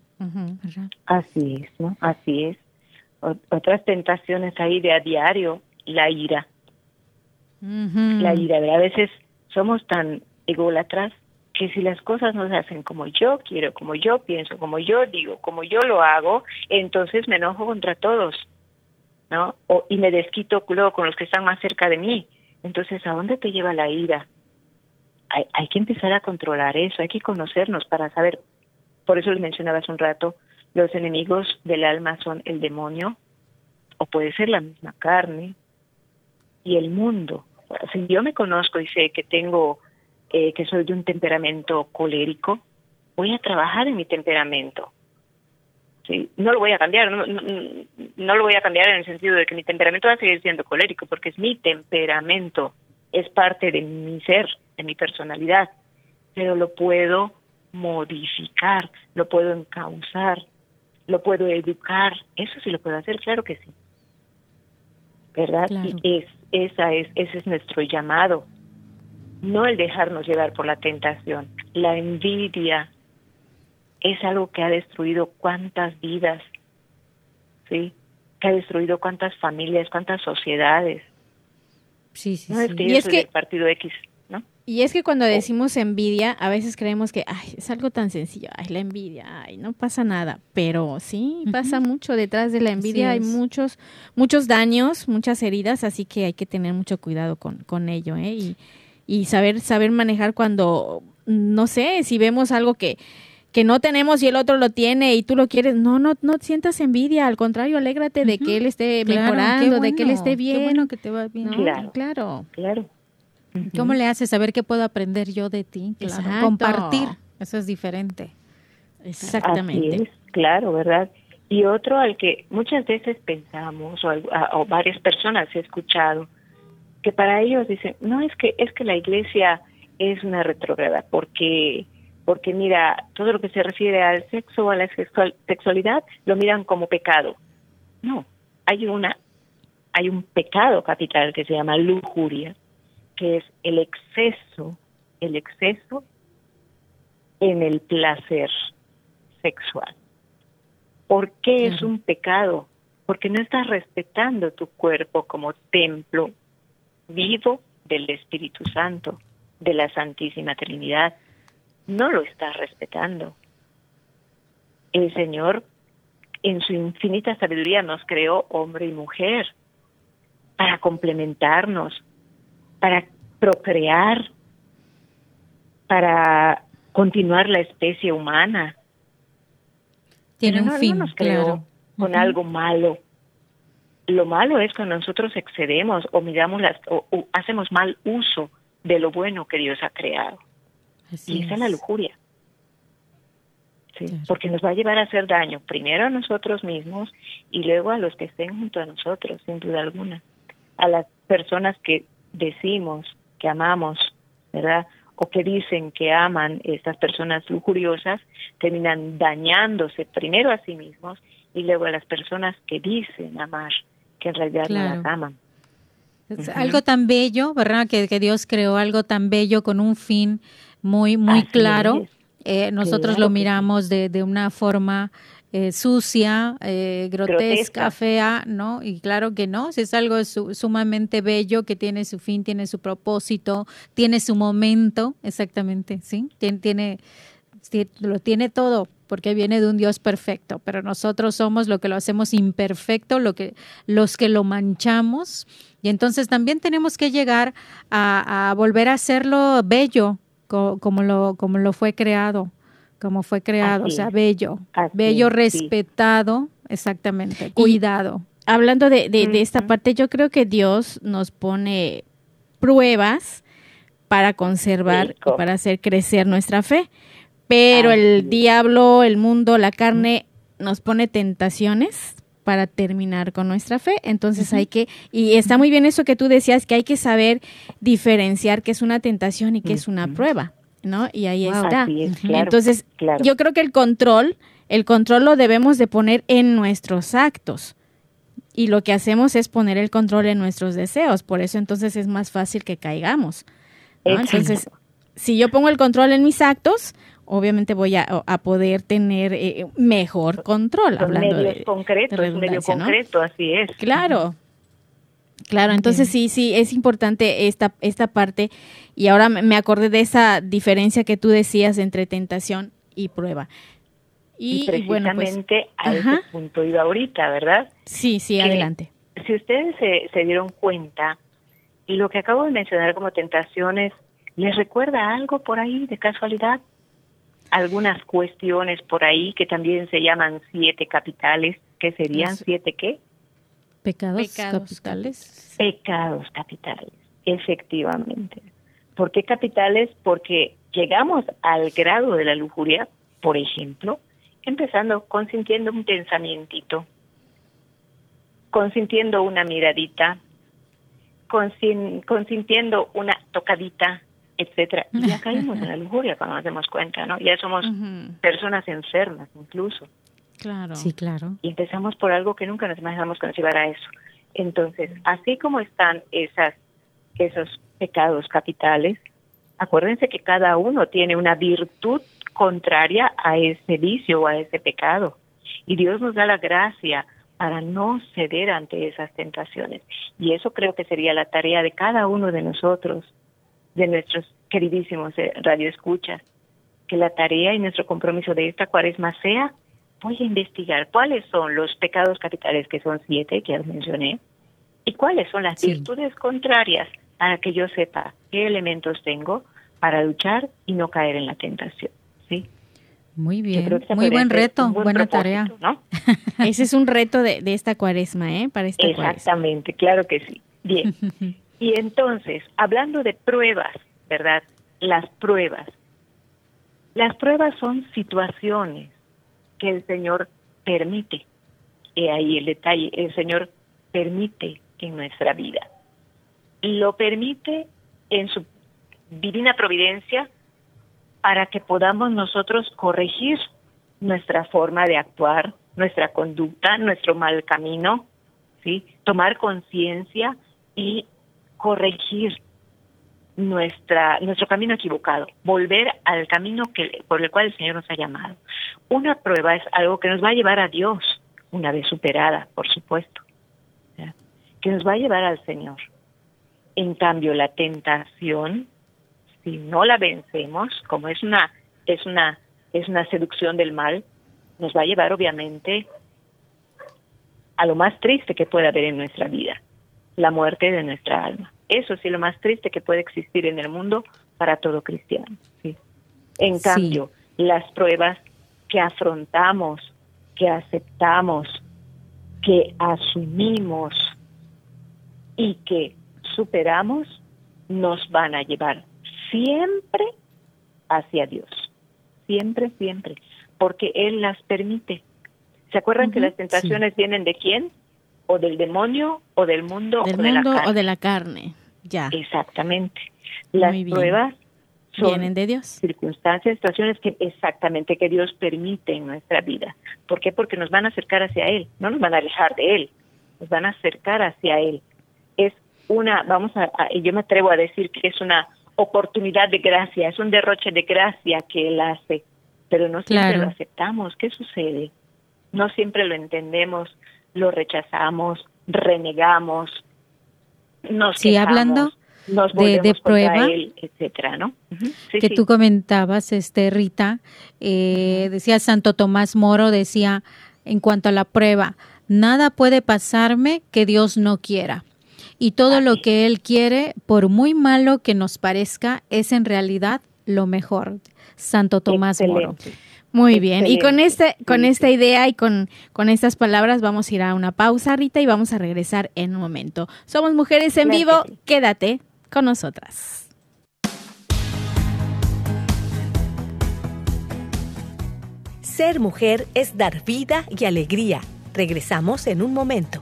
Así es, ¿no? Así es. otras tentaciones ahí de a diario, la ira. La ira, a veces somos tan ególatras que si las cosas no se hacen como yo quiero, como yo pienso, como yo digo, como yo lo hago, entonces me enojo contra todos, ¿no? O, y me desquito luego con los que están más cerca de mí. Entonces, ¿a dónde te lleva la ira? Hay, hay que empezar a controlar eso, hay que conocernos para saber, por eso les mencionaba hace un rato, los enemigos del alma son el demonio, o puede ser la misma carne, y el mundo. Si yo me conozco y sé que tengo, eh, que soy de un temperamento colérico, voy a trabajar en mi temperamento. ¿sí? No lo voy a cambiar, no, no, lo voy a cambiar en el sentido de que mi temperamento va a seguir siendo colérico, porque es mi temperamento, es parte de mi ser, de mi personalidad, pero lo puedo modificar, lo puedo encauzar, lo puedo educar, eso sí lo puedo hacer, claro que sí. ¿verdad? Y es, esa es, ese es nuestro llamado, no el dejarnos llevar por la tentación. La envidia es algo que ha destruido cuántas vidas, ¿sí? Que ha destruido cuántas familias, cuántas sociedades. Sí, sí, sí. y es que del partido X. Y es que cuando decimos envidia, a veces creemos que ay, es algo tan sencillo, ay, la envidia, ay, no pasa nada, pero sí, pasa mucho detrás de la envidia, hay muchos muchos daños, muchas heridas, así que hay que tener mucho cuidado con, con ello, ¿eh? Y, y saber saber manejar cuando no sé, si vemos algo que que no tenemos y el otro lo tiene y tú lo quieres, no, no, no sientas envidia, al contrario, alégrate de que él esté mejorando, de que él esté bien. bueno que te va bien. claro. Claro. claro. ¿Cómo le haces saber qué puedo aprender yo de ti? Compartir, eso es diferente. Exactamente. claro, ¿verdad? Y otro al que muchas veces pensamos, o, varias personas he escuchado, que para ellos dicen, no, es que, es que la iglesia es una retrógrada, porque, porque mira, todo lo que se refiere al sexo o a la sexualidad lo miran como pecado. No, hay una, hay un pecado capital que se llama lujuria, que es el exceso, el exceso en el placer sexual. ¿Por qué es un pecado? Porque no estás respetando tu cuerpo como templo vivo del Espíritu Santo, de la Santísima Trinidad. No lo estás respetando. El Señor, en su infinita sabiduría, nos creó hombre y mujer para complementarnos, para procrear, para continuar la especie humana. Tiene un fin, claro. Con algo malo. Lo malo es cuando nosotros excedemos o miramos las o, hacemos mal uso de lo bueno que Dios ha creado. y esa es la lujuria. Sí, porque nos va a llevar a hacer daño primero a nosotros mismos y luego a los que estén junto a nosotros, sin duda alguna. A las personas que decimos que amamos, ¿verdad? O que dicen que aman estas personas lujuriosas, terminan dañándose primero a sí mismos y luego a las personas que dicen amar, que en realidad no las aman. Es algo tan bello, ¿verdad? Que, que, Dios creó algo tan bello con un fin muy, muy claro. Eh, nosotros lo miramos de, de una forma eh, sucia, eh, grotesca, fea, ¿no? Y claro que no, es algo sumamente bello que tiene su fin, tiene su propósito, tiene su momento, exactamente, ¿sí? Tiene, tiene lo tiene todo porque viene de un Dios perfecto, pero nosotros somos lo que lo hacemos imperfecto, lo que, los que lo manchamos, y entonces también tenemos que llegar a, volver a hacerlo bello, como, lo, como lo fue creado como fue creado, o sea, bello, bello, respetado, exactamente, cuidado. hablando de, de, esta parte, yo creo que Dios nos pone pruebas para conservar y para hacer crecer nuestra fe, pero el diablo, el mundo, la carne nos pone tentaciones para terminar con nuestra fe. Entonces hay que, y está muy bien eso que tú decías, que hay que saber diferenciar qué es una tentación y qué es una prueba. ¿No? Y ahí está. Entonces, yo creo que el control, el control lo debemos de poner en nuestros actos. Y lo que hacemos es poner el control en nuestros deseos. Por eso entonces es más fácil que caigamos. Entonces, si yo pongo el control en mis actos, obviamente voy a, poder tener eh, mejor control. hablando de, concreto, medio concreto, así es. Claro, Claro, entonces sí, sí, es importante esta, esta parte. Y ahora me acordé de esa diferencia que tú decías entre tentación y prueba. Y, pues, precisamente a ese punto iba ahorita, ¿verdad? Sí, sí, adelante. Si ustedes se, se dieron cuenta, y lo que acabo de mencionar como tentaciones, ¿les recuerda algo por ahí de casualidad? Algunas cuestiones por ahí que también se llaman siete capitales, ¿qué serían siete qué? Pecados, capitales. Pecados capitales, efectivamente. ¿Por qué capitales? Porque llegamos al grado de la lujuria, por ejemplo, empezando consintiendo un pensamientito, consintiendo una miradita, consintiendo una tocadita, etcétera. Ya caímos en la lujuria cuando nos damos cuenta, ¿no? Ya somos personas enfermas incluso. Claro. Sí, claro. Y empezamos por algo que nunca nos imaginamos que nos llevara a eso. Entonces, así como están esas, esos pecados capitales, acuérdense que cada uno tiene una virtud contraria a ese vicio o a ese pecado. Y Dios nos da la gracia para no ceder ante esas tentaciones. Y eso creo que sería la tarea de cada uno de nosotros, de nuestros queridísimos eh, radioescuchas, que la tarea y nuestro compromiso de esta cuaresma sea, voy a investigar cuáles son los pecados capitales, que son siete, que ya mencioné, y cuáles son las virtudes contrarias para que yo sepa qué elementos tengo para luchar y no caer en la tentación. ¿sí? Muy bien, muy buen reto, buena tarea. ¿no? <laughs> Ese es un reto de, esta cuaresma, ¿eh? Para esta Exactamente, claro que sí. Bien. <laughs> y entonces, hablando de pruebas, ¿verdad? Las pruebas. Las pruebas son situaciones que el Señor permite. Y ahí el detalle, el Señor permite en nuestra vida. Lo permite en su divina providencia para que podamos nosotros corregir nuestra forma de actuar, nuestra conducta, nuestro mal camino, ¿sí? Tomar conciencia y corregir nuestra nuestro camino equivocado, volver al camino que por el cual el Señor nos ha llamado. Una prueba es algo que nos va a llevar a Dios una vez superada, por supuesto, que nos va a llevar al Señor. En cambio, la tentación si no la vencemos, como es una es una es una seducción del mal, nos va a llevar obviamente a lo más triste que puede haber en nuestra vida, la muerte de nuestra alma. Eso sí, lo más triste que puede existir en el mundo para todo cristiano. ¿sí? En cambio, las pruebas que afrontamos, que aceptamos, que asumimos y que superamos, nos van a llevar siempre hacia Dios. Siempre, siempre. Porque Él las permite. ¿Se acuerdan que las tentaciones vienen de quién? O del demonio, o del mundo, del o de mundo la carne. o de la carne. Ya. Exactamente. Las pruebas son vienen de Dios. Circunstancias, situaciones que exactamente que Dios permite en nuestra vida. ¿Por qué? Porque nos van a acercar hacia Él, no nos van a alejar de Él, nos van a acercar hacia Él. Una, vamos a yo me atrevo a decir que es una oportunidad de gracia, es un derroche de gracia que Él hace, pero no siempre lo aceptamos. ¿Qué sucede? No siempre lo entendemos, lo rechazamos, renegamos, nos sí, hablando nos de, de prueba, él, etcétera, ¿no? que tú comentabas, este Rita, eh, decía Santo Tomás Moro, decía en cuanto a la prueba, nada puede pasarme que Dios no quiera y todo lo que Él quiere, por muy malo que nos parezca, es en realidad lo mejor. Santo Tomás Moro. Muy bien, y con este, con esta idea y con, con estas palabras vamos a ir a una pausa, Rita, y vamos a regresar en un momento. Somos Mujeres en Vivo, quédate con nosotras. Ser mujer es dar vida y alegría. Regresamos en un momento.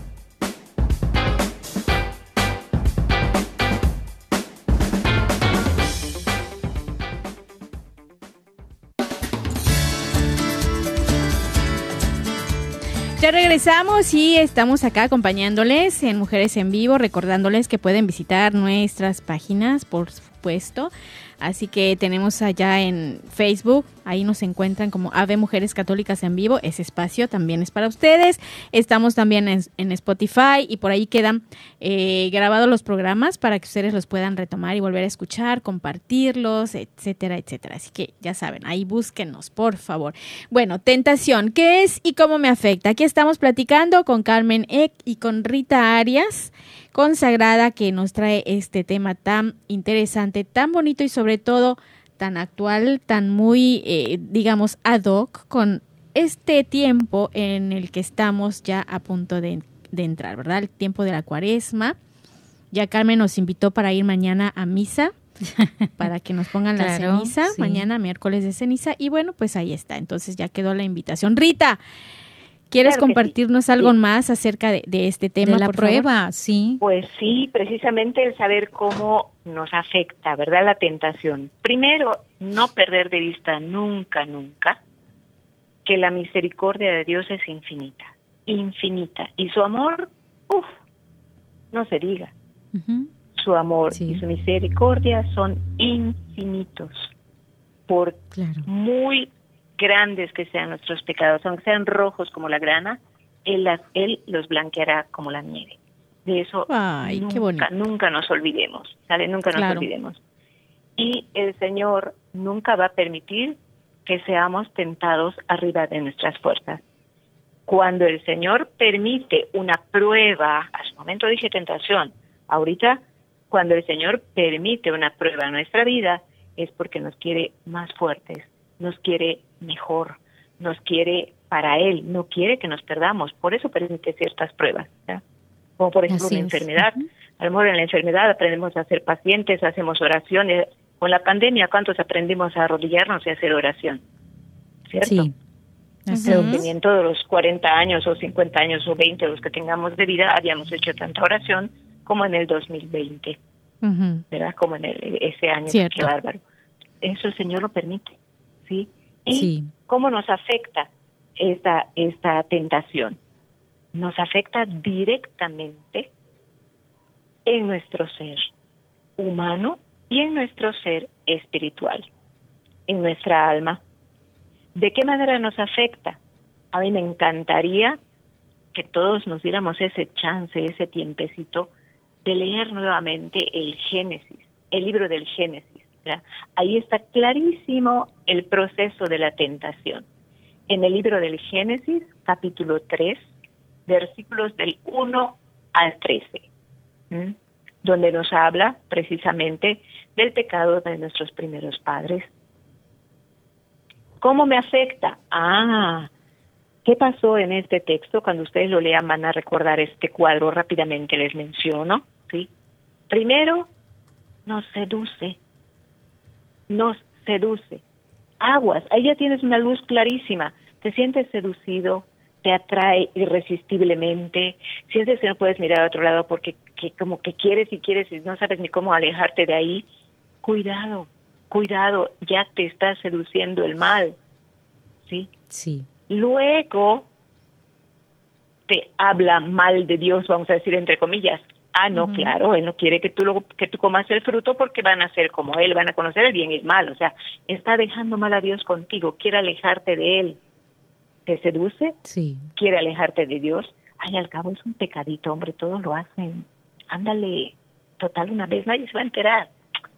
Regresamos y estamos acá acompañándoles en Mujeres en Vivo, recordándoles que pueden visitar nuestras páginas, por Así que tenemos allá en Facebook, ahí nos encuentran como Ave Mujeres Católicas en Vivo, ese espacio también es para ustedes. Estamos también en, Spotify y por ahí quedan eh, grabados los programas para que ustedes los puedan retomar y volver a escuchar, compartirlos, etcétera, etcétera. Así que ya saben, ahí búsquenos, por favor. Bueno, tentación, ¿qué es y cómo me afecta? Aquí estamos platicando con Carmen Eck y con Rita Arias consagrada que nos trae este tema tan interesante, tan bonito y sobre todo tan actual, tan muy, eh, digamos, ad hoc con este tiempo en el que estamos ya a punto de, de entrar, ¿verdad? El tiempo de la cuaresma. Ya Carmen nos invitó para ir mañana a misa <laughs> para que nos pongan la ceniza. Mañana, miércoles de ceniza. Y bueno, pues ahí está. Entonces ya quedó la invitación. Rita, ¿quieres compartirnos algo más acerca de, este tema? De la prueba, sí. Pues sí, precisamente el saber cómo nos afecta, ¿verdad? La tentación. Primero, no perder de vista nunca, nunca que la misericordia de Dios es infinita, infinita. Y su amor, uff, no se diga. Su amor y su misericordia son infinitos. Por muy grandes que sean nuestros pecados, aunque sean rojos como la grana, él, él los blanqueará como la nieve. De eso nunca, nunca nos olvidemos, ¿sale? Nunca nos olvidemos. Y el Señor nunca va a permitir que seamos tentados arriba de nuestras fuerzas. Cuando el Señor permite una prueba, a su momento dije tentación, ahorita cuando el Señor permite una prueba en nuestra vida es porque nos quiere más fuertes, nos quiere mejor, nos quiere para Él, no quiere que nos perdamos, por eso permite ciertas pruebas, como por ejemplo una enfermedad. A lo mejor en la enfermedad aprendemos a ser pacientes, hacemos oraciones, con la pandemia, ¿cuántos aprendimos a arrodillarnos y a hacer oración? ¿Cierto? Sí. Creo que en todos los 40 años o 50 años o 20 los que tengamos de vida habíamos hecho tanta oración como en el 2020, ¿verdad? Como en ese año. Cierto. Qué bárbaro. Eso el Señor lo permite, ¿sí? Y cómo nos afecta esta, esta tentación. Nos afecta directamente en nuestro ser humano y en nuestro ser espiritual, en nuestra alma. ¿De qué manera nos afecta? A mí me encantaría que todos nos diéramos ese chance, ese tiempecito de leer nuevamente el Génesis, el libro del Génesis. Ahí está clarísimo el proceso de la tentación. En el libro del Génesis, capítulo 3, versículos del 1 al 13 donde nos habla precisamente del pecado de nuestros primeros padres. ¿Cómo me afecta? Ah, ¿qué pasó en este texto? Cuando ustedes lo lean van a recordar este cuadro rápidamente, les menciono. ¿sí? Primero, nos seduce, nos seduce. Aguas, ahí ya tienes una luz clarísima. Te sientes seducido, te atrae irresistiblemente, sientes que no puedes mirar a otro lado porque que como que quieres y quieres y no sabes ni cómo alejarte de ahí, cuidado, cuidado, ya te está seduciendo el mal. ¿Sí? Sí. Luego te habla mal de Dios, vamos a decir entre comillas. Ah, no, claro, él no quiere que tú lo, que tú comas el fruto porque van a ser como él, van a conocer el bien y el mal, o sea, está dejando mal a Dios contigo, quiere alejarte de él te seduce, sí. quiere alejarte de Dios, ay, al cabo es un pecadito, hombre, todos lo hacen. Ándale, total, una vez nadie se va a enterar.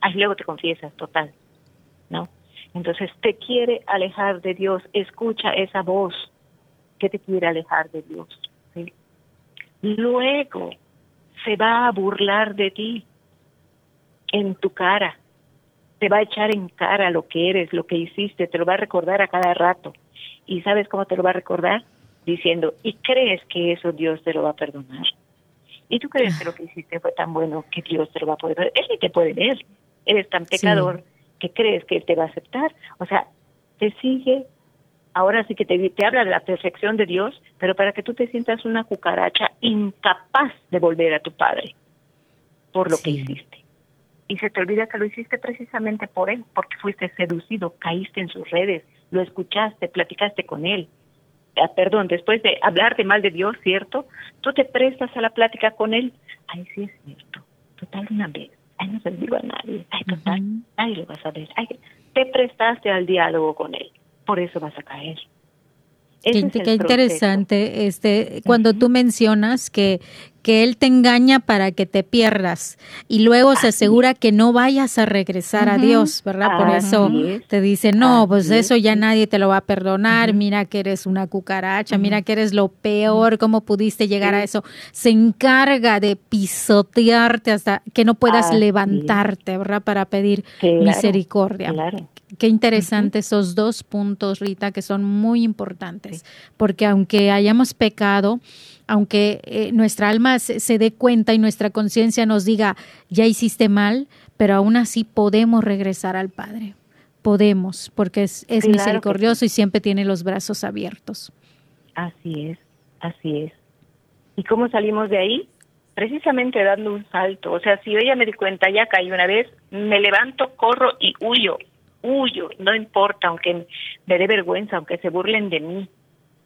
Ay, luego te confiesas, total. ¿No? Entonces te quiere alejar de Dios, escucha esa voz que te quiere alejar de Dios. Luego se va a burlar de ti en tu cara, te va a echar en cara lo que eres, lo que hiciste, te lo va a recordar a cada rato. ¿Y sabes cómo te lo va a recordar? Diciendo, ¿y crees que eso Dios te lo va a perdonar? ¿Y tú crees que lo que hiciste fue tan bueno que Dios te lo va a poder Él ni te puede ver. Eres tan pecador que crees que Él te va a aceptar. O sea, te sigue, ahora sí que te, te habla de la perfección de Dios, pero para que tú te sientas una cucaracha incapaz de volver a tu Padre por lo que hiciste. Y se te olvida que lo hiciste precisamente por Él, porque fuiste seducido, caíste en sus redes, lo escuchaste, platicaste con él. Ah, perdón, después de hablarte mal de Dios, ¿cierto? Tú te prestas a la plática con él. Ay, sí es cierto. Total, una vez. Ay, no se lo digo a nadie. Ay, total, nadie lo va a saber. Ay, te prestaste al diálogo con él. Por eso vas a caer. Qué, interesante, este, cuando tú mencionas que, que Él te engaña para que te pierdas. Y luego se asegura que no vayas a regresar a Dios, ¿verdad? Por eso te dice, no, pues eso ya nadie te lo va a perdonar, mira que eres una cucaracha, mira que eres lo peor, cómo pudiste llegar a eso. Se encarga de pisotearte hasta que no puedas levantarte, ¿verdad? Para pedir misericordia. Claro. Qué interesante esos dos puntos, Rita, que son muy importantes, porque aunque hayamos pecado, aunque eh, nuestra alma se, dé cuenta y nuestra conciencia nos diga, ya hiciste mal, pero aún así podemos regresar al Padre. Podemos, porque es, misericordioso y siempre tiene los brazos abiertos. Así es, así es. ¿Y cómo salimos de ahí? Precisamente dando un salto. O sea, si yo ya me di cuenta, ya caí una vez, me levanto, corro y huyo, huyo, no importa, aunque me dé vergüenza, aunque se burlen de mí,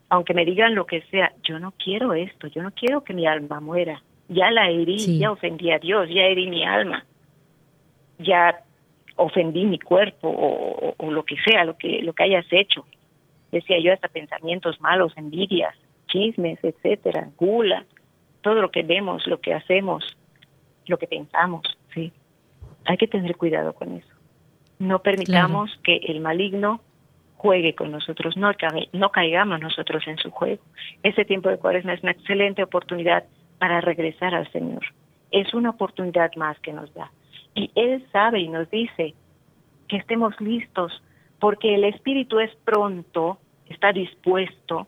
aunque me digan lo que sea, yo no quiero esto, yo no quiero que mi alma muera. Ya la herí, ya ofendí a Dios, ya herí mi alma, ya ofendí mi cuerpo o, o, lo que sea, lo que, lo que hayas hecho. Decía yo hasta pensamientos malos, envidias, chismes, etcétera, gula, todo lo que vemos, lo que hacemos, lo que pensamos, sí. Hay que tener cuidado con eso. No permitamos que el maligno juegue con nosotros, no, no caigamos nosotros en su juego. Ese tiempo de cuaresma es una excelente oportunidad para regresar al Señor. Es una oportunidad más que nos da. Y Él sabe y nos dice que estemos listos, porque el espíritu es pronto, está dispuesto,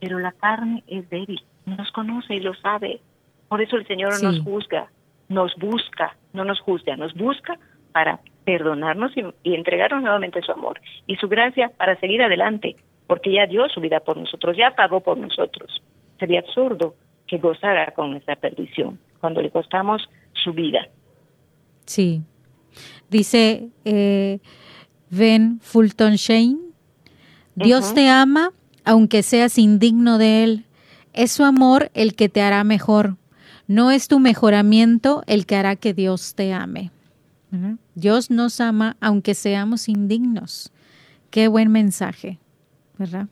pero la carne es débil, nos conoce y lo sabe. Por eso el Señor nos juzga, nos busca, no nos juzga, nos busca para perdonarnos y, entregarnos nuevamente su amor y su gracia para seguir adelante, porque ya dio su vida por nosotros, ya pagó por nosotros. Sería absurdo que gozara con nuestra perdición cuando le costamos su vida. Sí. Dice eh, Ben Fulton Shane, Dios te ama aunque seas indigno de Él. Es su amor el que te hará mejor. No es tu mejoramiento el que hará que Dios te ame. Dios nos ama aunque seamos indignos. Qué buen mensaje, ¿verdad?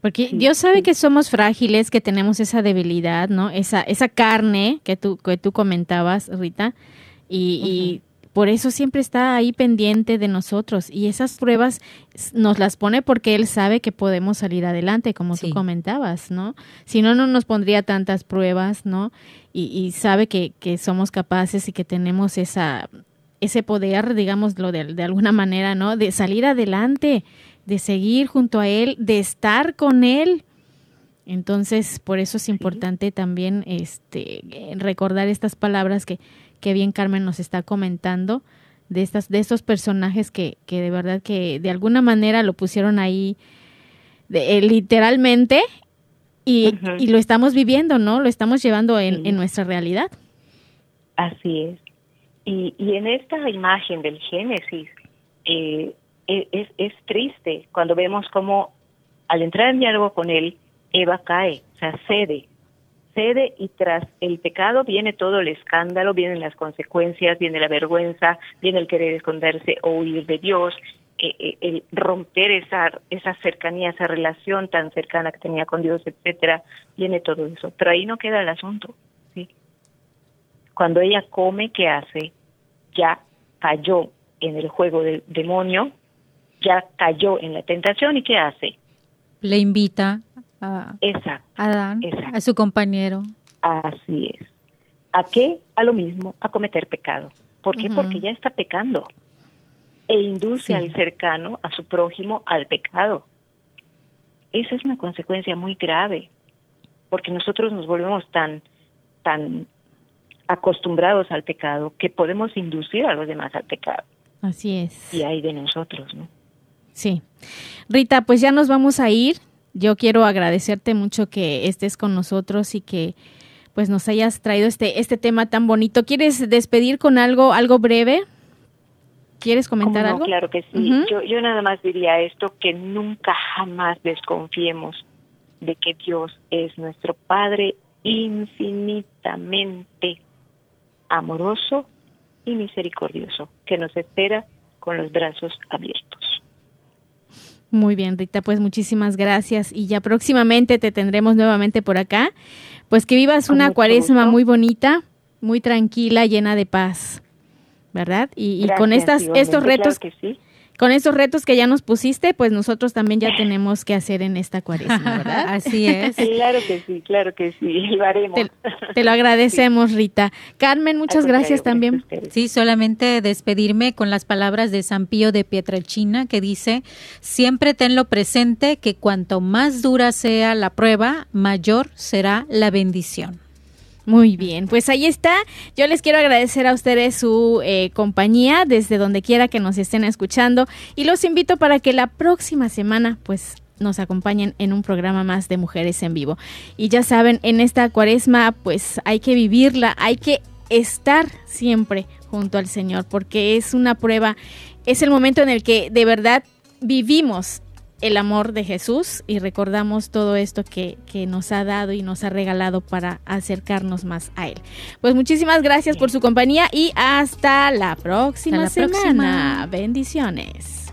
Porque Dios sabe que somos frágiles, que tenemos esa debilidad, ¿no? Esa, esa carne que tú, que tú comentabas, Rita, y, por eso siempre está ahí pendiente de nosotros. Y esas pruebas nos las pone porque Él sabe que podemos salir adelante, como tú comentabas, ¿no? Si no, no nos pondría tantas pruebas, ¿no? Y, y sabe que, que somos capaces y que tenemos esa, ese poder, digámoslo de, de alguna manera, ¿no? De salir adelante, de seguir junto a Él, de estar con Él. Entonces, por eso es importante también este, recordar estas palabras que, que bien Carmen nos está comentando, de, estas, de estos personajes que, que de verdad que de alguna manera lo pusieron ahí de, eh, literalmente y, y, lo estamos viviendo, ¿no? Lo estamos llevando en, en nuestra realidad. Así es. Y, y en esta imagen del Génesis eh, e, es, es triste cuando vemos cómo al entrar en diálogo con él, Eva cae, o sea, cede, cede y tras el pecado viene todo el escándalo, vienen las consecuencias, viene la vergüenza, viene el querer esconderse o huir de Dios, eh, eh, el romper esa, esa cercanía, esa relación tan cercana que tenía con Dios, etcétera, viene todo eso. Pero ahí no queda el asunto. Cuando ella come, ¿qué hace? Ya cayó en el juego del demonio, ya cayó en la tentación y ¿qué hace? Le invita a, Adán, a su compañero. Así es. ¿A qué? A lo mismo, a cometer pecado. ¿Por qué? Porque ya está pecando. E induce al cercano, a su prójimo, al pecado. Esa es una consecuencia muy grave, porque nosotros nos volvemos tan, tan acostumbrados al pecado que podemos inducir a los demás al pecado. Así es. Y hay de nosotros, ¿no? Sí. Rita, pues ya nos vamos a ir. Yo quiero agradecerte mucho que estés con nosotros y que pues nos hayas traído este este tema tan bonito. ¿Quieres despedir con algo algo breve? ¿Quieres comentar algo? Claro que sí. yo, yo nada más diría esto, que nunca jamás desconfiemos de que Dios es nuestro Padre infinitamente amoroso y misericordioso, que nos espera con los brazos abiertos. Muy bien, Rita, pues muchísimas gracias y ya próximamente te tendremos nuevamente por acá. Pues que vivas una cuaresma muy bonita, muy tranquila, llena de paz, ¿verdad? Y, con estas, estos retos que sí con esos retos que ya nos pusiste, pues nosotros también ya tenemos que hacer en esta cuaresma, <laughs> ¿verdad? Así es. Claro que sí, claro que sí, <laughs> lo haremos. Te, lo agradecemos, Rita. Carmen, muchas gracias también. Sí, solamente despedirme con las palabras de San Pío de Pietrelcina que dice, siempre tenlo presente que cuanto más dura sea la prueba, mayor será la bendición. Muy bien, pues ahí está. Yo les quiero agradecer a ustedes su eh, compañía desde donde quiera que nos estén escuchando y los invito para que la próxima semana pues nos acompañen en un programa más de Mujeres en Vivo. Y ya saben, en esta cuaresma pues hay que vivirla, hay que estar siempre junto al Señor porque es una prueba, es el momento en el que de verdad vivimos el amor de Jesús y recordamos todo esto que, que, nos ha dado y nos ha regalado para acercarnos más a Él. Pues muchísimas gracias por su compañía y hasta la próxima semana. Bendiciones.